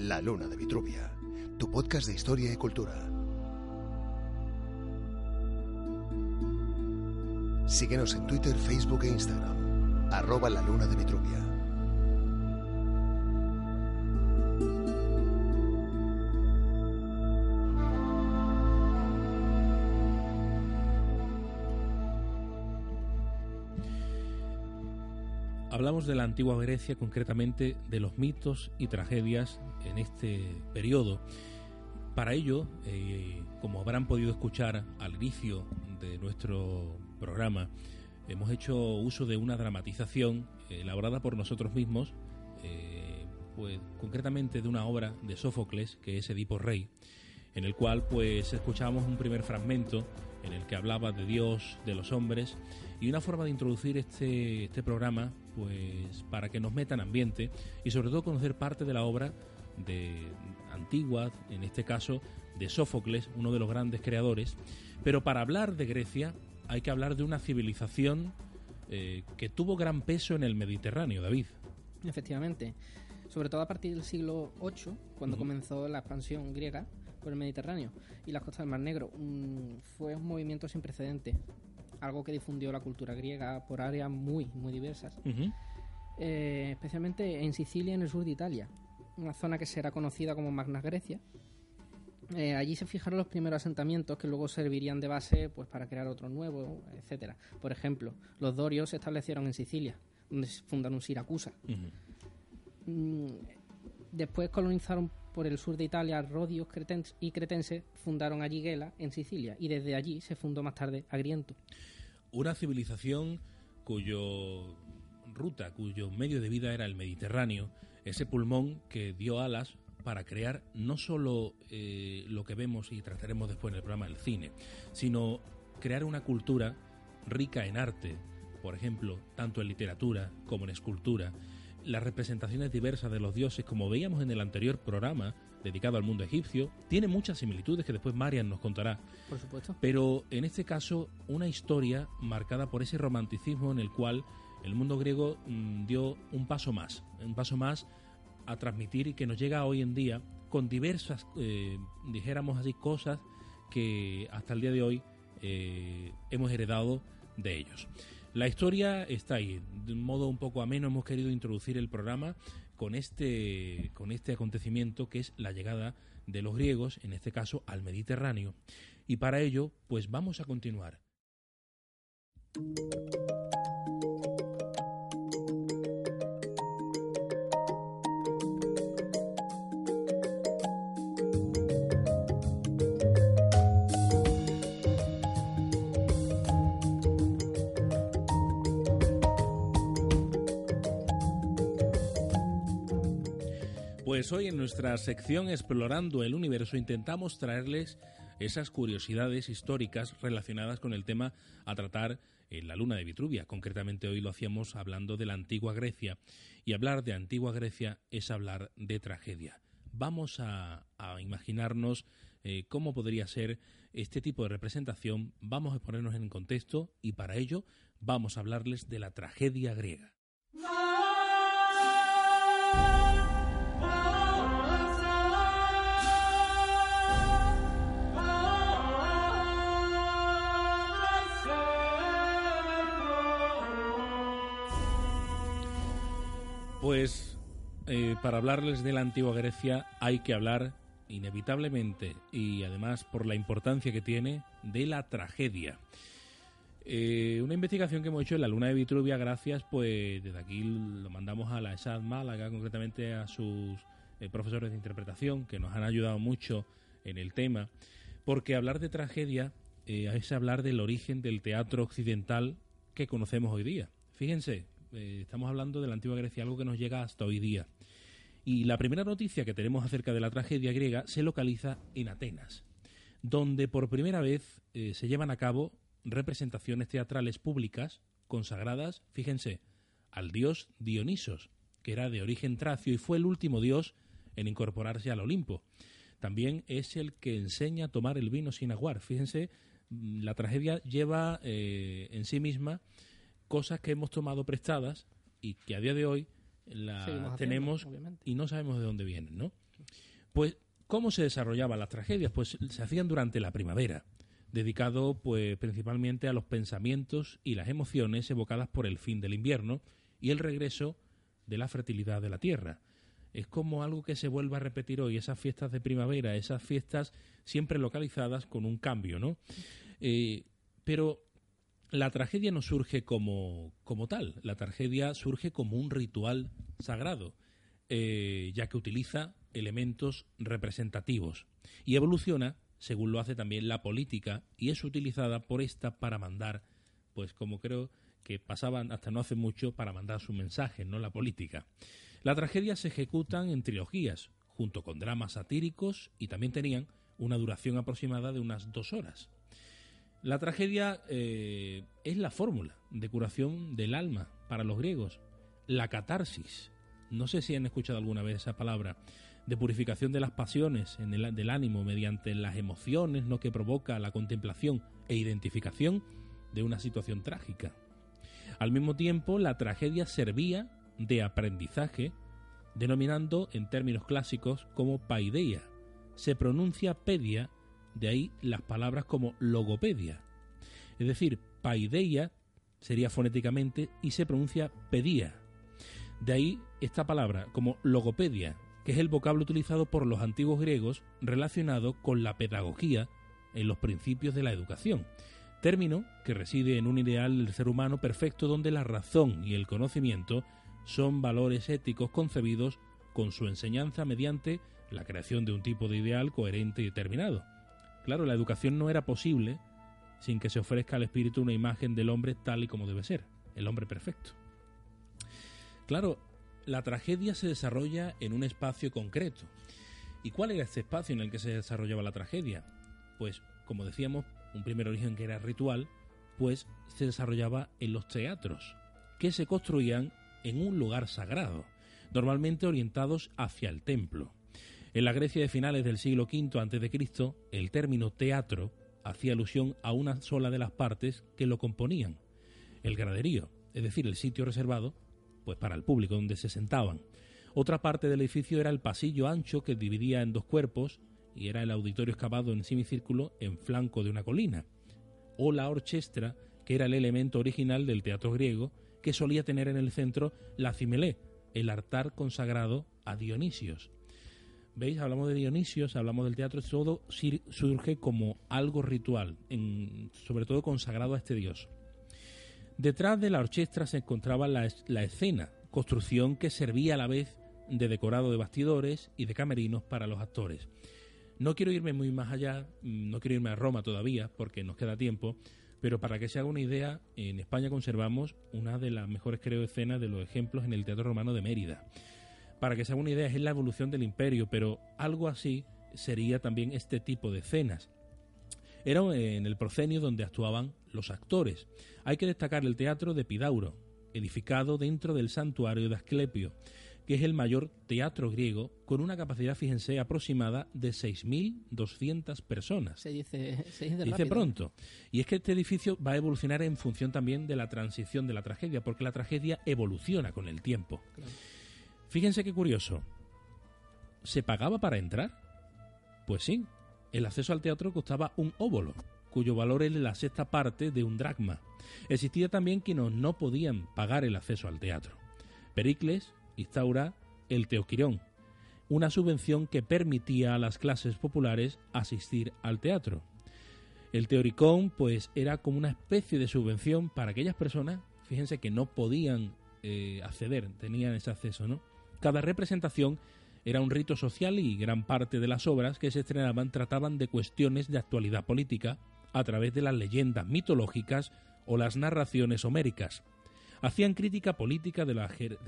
La Luna de Vitruvia, tu podcast de historia y cultura. Síguenos en Twitter, Facebook e Instagram. Arroba la Luna de Vitruvia. Hablamos de la antigua Grecia, concretamente de los mitos y tragedias en este periodo. Para ello, eh, como habrán podido escuchar al inicio de nuestro programa, hemos hecho uso de una dramatización elaborada por nosotros mismos, eh, pues concretamente de una obra de Sófocles, que es Edipo Rey, en el cual pues escuchábamos un primer fragmento en el que hablaba de Dios, de los hombres, y una forma de introducir este, este programa, pues para que nos metan ambiente y sobre todo conocer parte de la obra de antigua, en este caso de Sófocles, uno de los grandes creadores. Pero para hablar de Grecia hay que hablar de una civilización eh, que tuvo gran peso en el Mediterráneo, David. Efectivamente, sobre todo a partir del siglo VIII, cuando comenzó la expansión griega por el Mediterráneo y las costas del Mar Negro. Un- fue un movimiento sin precedentes, algo que difundió la cultura griega por áreas muy, muy diversas. Eh, especialmente en Sicilia, en el sur de Italia, una zona que será conocida como Magna Grecia. Eh, allí se fijaron los primeros asentamientos que luego servirían de base pues, para crear otros nuevos, etcétera. Por ejemplo, los dorios se establecieron en Sicilia, donde se fundaron Siracusa. Mm, Después colonizaron por el sur de Italia rodios y cretenses, fundaron allí Gela, en Sicilia, y desde allí se fundó más tarde Agriento. Una civilización cuyo ruta, cuyo medio de vida era el Mediterráneo, ese pulmón que dio alas para crear no solo eh, lo que vemos y trataremos después en el programa del cine, sino crear una cultura rica en arte, por ejemplo, tanto en literatura como en escultura, las representaciones diversas de los dioses, como veíamos en el anterior programa dedicado al mundo egipcio, tiene muchas similitudes que después Marian nos contará. Por supuesto. Pero en este caso, una historia marcada por ese romanticismo en el cual el mundo griego mm, dio un paso más, un paso más a transmitir y que nos llega hoy en día con diversas, eh, dijéramos así, cosas que hasta el día de hoy eh, hemos heredado de ellos. La historia está ahí, de un modo un poco ameno hemos querido introducir el programa con este, con este acontecimiento que es la llegada de los griegos, en este caso al Mediterráneo. Y para ello, pues vamos a continuar. Pues hoy en nuestra sección Explorando el Universo intentamos traerles esas curiosidades históricas relacionadas con el tema a tratar en la luna de Vitruvia. Concretamente hoy lo hacíamos hablando de la antigua Grecia. Y hablar de antigua Grecia es hablar de tragedia. Vamos a, imaginarnos eh, cómo podría ser este tipo de representación. Vamos a ponernos en contexto y para ello vamos a hablarles de la tragedia griega. Pues eh, para hablarles de la antigua Grecia hay que hablar inevitablemente y además por la importancia que tiene de la tragedia. Eh, una investigación que hemos hecho en la luna de Vitruvia, gracias, pues desde aquí lo mandamos a la ESAD Málaga, concretamente a sus eh, profesores de interpretación, que nos han ayudado mucho en el tema, porque hablar de tragedia es hablar del origen del teatro occidental que conocemos hoy día. Fíjense, eh, estamos hablando de la antigua Grecia, algo que nos llega hasta hoy día. Y la primera noticia que tenemos acerca de la tragedia griega se localiza en Atenas, donde por primera vez eh, se llevan a cabo representaciones teatrales públicas consagradas, fíjense, al dios Dionisos, que era de origen tracio y fue el último dios en incorporarse al Olimpo. También es el que enseña a tomar el vino sin aguar. Fíjense, mm, la tragedia lleva eh, en sí misma cosas que hemos tomado prestadas y que a día de hoy la tenemos y no sabemos de dónde vienen, ¿no? Pues, ¿cómo se desarrollaban las tragedias? Pues se hacían durante la primavera, dedicado pues principalmente a los pensamientos y las emociones evocadas por el fin del invierno y el regreso de la fertilidad de la tierra. Es como algo que se vuelve a repetir hoy, esas fiestas de primavera, esas fiestas siempre localizadas con un cambio, ¿no? Eh, pero la tragedia no surge como, como tal, la tragedia surge como un ritual sagrado, eh, ya que utiliza elementos representativos y evoluciona según lo hace también la política y es utilizada por esta para mandar, pues como creo que pasaban hasta no hace mucho para mandar su mensaje, no la política. Las tragedias se ejecutan en trilogías, junto con dramas satíricos y también tenían una duración aproximada de unas dos horas. La tragedia eh, es la fórmula de curación del alma para los griegos, la catarsis. No sé si han escuchado alguna vez esa palabra de purificación de las pasiones en el, del ánimo mediante las emociones ¿no? que provoca la contemplación e identificación de una situación trágica. Al mismo tiempo, la tragedia servía de aprendizaje, denominando en términos clásicos como paideia. Se pronuncia pedia de ahí las palabras como logopedia. Es decir, paideia sería fonéticamente y se pronuncia pedía. De ahí esta palabra como logopedia, que es el vocablo utilizado por los antiguos griegos relacionado con la pedagogía en los principios de la educación, término que reside en un ideal del ser humano perfecto donde la razón y el conocimiento son valores éticos concebidos con su enseñanza mediante la creación de un tipo de ideal coherente y determinado. Claro, la educación no era posible sin que se ofrezca al espíritu una imagen del hombre tal y como debe ser, el hombre perfecto. Claro, la tragedia se desarrolla en un espacio concreto. ¿Y cuál era este espacio en el que se desarrollaba la tragedia? Pues, como decíamos, un primer origen que era ritual, pues se desarrollaba en los teatros, que se construían en un lugar sagrado, normalmente orientados hacia el templo. En la Grecia de finales del siglo V a.C., el término teatro hacía alusión a una sola de las partes que lo componían, el graderío, es decir, el sitio reservado pues para el público donde se sentaban. Otra parte del edificio era el pasillo ancho que dividía en dos cuerpos y era el auditorio excavado en semicírculo en flanco de una colina, o la orchestra, que era el elemento original del teatro griego, que solía tener en el centro la cimelé, el altar consagrado a Dionisios. ¿Veis? Hablamos de Dionisios, hablamos del teatro, todo surge como algo ritual, sobre todo consagrado a este dios. Detrás de la orchestra se encontraba la, la escena, construcción que servía a la vez de decorado de bastidores y de camerinos para los actores. No quiero irme muy más allá, mm, no quiero irme a Roma todavía porque nos queda tiempo, pero para que se haga una idea, en España conservamos una de las mejores, creo, escenas de los ejemplos en el Teatro Romano de Mérida. Para que se haga una idea, es la evolución del imperio, pero algo así sería también este tipo de escenas. Era en el procenio donde actuaban los actores. Hay que destacar el teatro de Pidauro, edificado dentro del santuario de Asclepio, que es el mayor teatro griego con una capacidad, fíjense, aproximada de 6.200 personas. Se dice, se dice, pronto. Y es que este edificio va a evolucionar en función también de la transición de la tragedia, porque la tragedia evoluciona con el tiempo. Fíjense qué curioso. ¿Se pagaba para entrar? Pues sí, el acceso al teatro costaba un óbolo, cuyo valor es la sexta parte de un dracma. Existía también quienes no podían pagar el acceso al teatro. Pericles, instaura el Teoquirón, una subvención que permitía a las clases populares asistir al teatro. El Teoricón, pues, era como una especie de subvención para aquellas personas, fíjense que no podían eh, acceder, tenían ese acceso, ¿no? Cada representación era un rito social y gran parte de las obras que se estrenaban trataban de cuestiones de actualidad política a través de las leyendas mitológicas o las narraciones homéricas. Hacían crítica política de,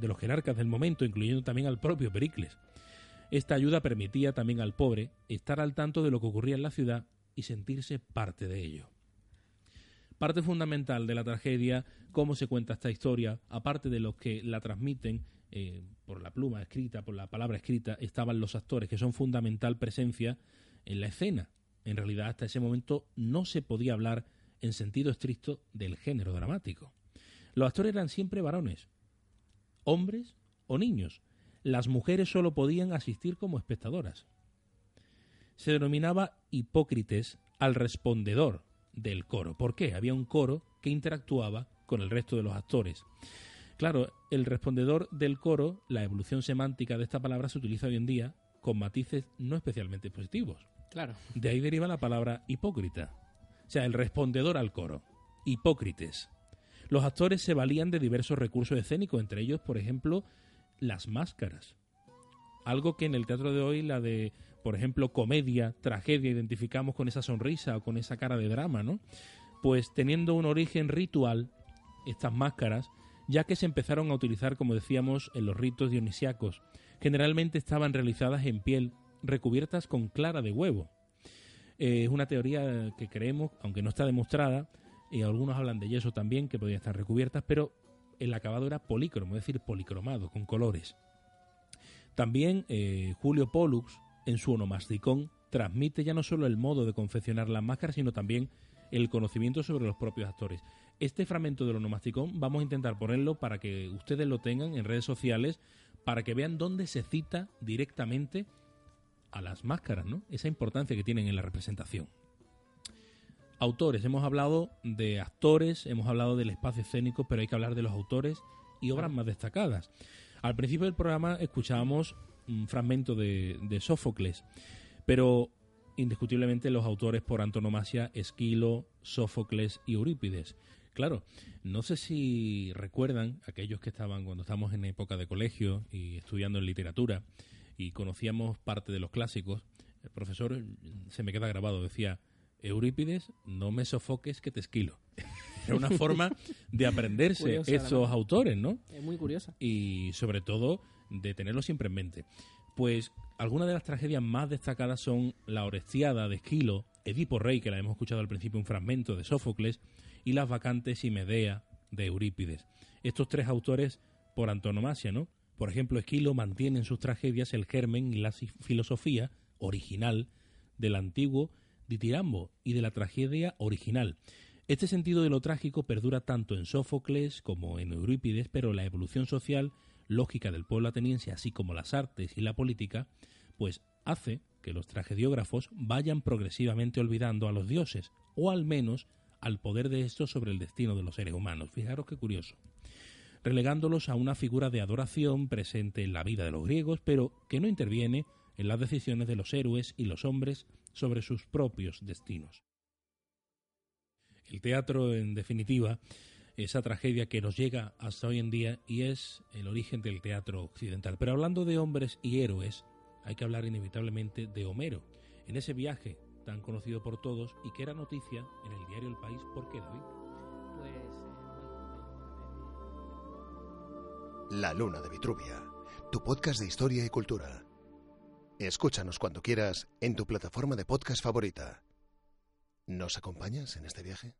de los jerarcas del momento, incluyendo también al propio Pericles. Esta ayuda permitía también al pobre estar al tanto de lo que ocurría en la ciudad y sentirse parte de ello. Parte fundamental de la tragedia, cómo se cuenta esta historia, aparte de los que la transmiten eh, por la pluma escrita, por la palabra escrita, estaban los actores, que son fundamental presencia en la escena. En realidad, hasta ese momento no se podía hablar en sentido estricto del género dramático. Los actores eran siempre varones, hombres o niños. Las mujeres solo podían asistir como espectadoras. Se denominaba hipócrites al respondedor, del coro. ¿Por qué? Había un coro que interactuaba con el resto de los actores. Claro, el respondedor del coro, la evolución semántica de esta palabra se utiliza hoy en día con matices no especialmente positivos. Claro. De ahí deriva la palabra hipócrita. O sea, el respondedor al coro. Hipócrites. Los actores se valían de diversos recursos escénicos, entre ellos, por ejemplo, las máscaras. Algo que en el teatro de hoy, la de por ejemplo, comedia, tragedia, identificamos con esa sonrisa o con esa cara de drama, ¿no? Pues teniendo un origen ritual, estas máscaras, ya que se empezaron a utilizar, como decíamos, en los ritos dionisíacos, generalmente estaban realizadas en piel, recubiertas con clara de huevo. Eh, es una teoría que creemos, aunque no está demostrada, y algunos hablan de yeso también, que podían estar recubiertas, pero el acabado era polícromo, es decir, policromado, con colores. También eh, Julio Pollux en su onomasticón transmite ya no solo el modo de confeccionar las máscaras, sino también el conocimiento sobre los propios actores. Este fragmento del onomasticón vamos a intentar ponerlo para que ustedes lo tengan en redes sociales, para que vean dónde se cita directamente a las máscaras, ¿no? Esa importancia que tienen en la representación. Autores, hemos hablado de actores, hemos hablado del espacio escénico, pero hay que hablar de los autores y obras más destacadas. Al principio del programa escuchábamos un fragmento de, Sófocles, pero indiscutiblemente los autores por antonomasia Esquilo, Sófocles y Eurípides. Claro, no sé si recuerdan aquellos que estaban cuando estábamos en época de colegio y estudiando en literatura y conocíamos parte de los clásicos, el profesor se me queda grabado, decía, Eurípides, no me sofoques que te esquilo. Era una forma de aprenderse estos autores, ¿no? Es muy curiosa. Y sobre todo de tenerlo siempre en mente. Pues algunas de las tragedias más destacadas son La Orestiada de Esquilo, Edipo Rey, que la hemos escuchado al principio, un fragmento de Sófocles, y Las Vacantes y Medea de Eurípides. Estos tres autores por antonomasia, ¿no? Por ejemplo, Esquilo mantiene en sus tragedias el germen y la filosofía original del antiguo ditirambo y de la tragedia original. Este sentido de lo trágico perdura tanto en Sófocles como en Eurípides, pero la evolución social lógica del pueblo ateniense, así como las artes y la política, pues hace que los tragediógrafos vayan progresivamente olvidando a los dioses, o al menos al poder de estos sobre el destino de los seres humanos. Fijaros qué curioso. Relegándolos a una figura de adoración presente en la vida de los griegos, pero que no interviene en las decisiones de los héroes y los hombres sobre sus propios destinos. El teatro, en definitiva, esa tragedia que nos llega hasta hoy en día y es el origen del teatro occidental. Pero hablando de hombres y héroes, hay que hablar inevitablemente de Homero, en ese viaje tan conocido por todos y que era noticia en el diario El País. ¿Por qué, David? Pues... Eh, La Luna de Vitruvia, tu podcast de historia y cultura. Escúchanos cuando quieras en tu plataforma de podcast favorita. ¿Nos acompañas en este viaje?